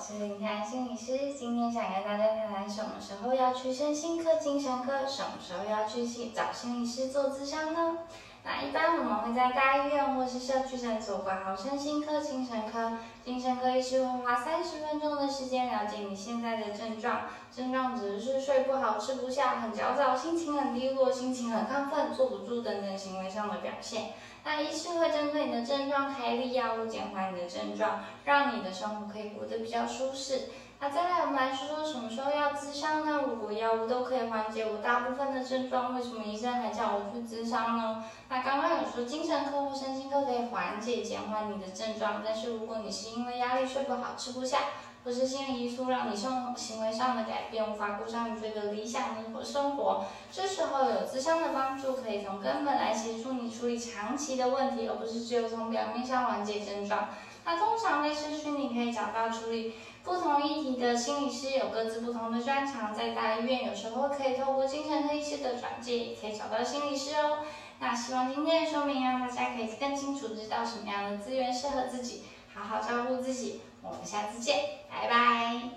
是林谈心理师，今天想跟大家谈谈什么时候要去身心科、精神科，什么时候要去找心理师做咨商呢？那一般我们会在大医院或是社区诊所挂号身心科、精神科，精神科医师会花三十分钟的时间了解你现在的症状，症状只是睡不好、吃不下、很焦躁、心情很低落、心情很亢奋、坐不住等等行为上的表现。那医师会针对你的症状开立药物，减缓你的症状，让你的生活可以过得比较舒适。那再来，我们来说说什么时候要咨商呢？如果药物都可以缓解我大部分的症状，为什么医生还叫我去咨商呢？那刚刚有说精神科或身心科可以缓解、减缓你的症状，但是如果你是因为压力睡不好、吃不下，或是心理因素让你生行为上的改变，无法过上你这个理想的生活，这时候有咨商的帮助，可以从根本来协助你处理长期的问题，而不是只有从表面上缓解症状。那通常在社区你可以找到处理不同议题的心理师，有各自不同的专长，在大医院有时候可以透过精神科医师的转介，也可以找到心理师哦。那希望今天的说明让大家可以更清楚知道什么样的资源适合自己，好好照顾自己。我们下次见，拜拜。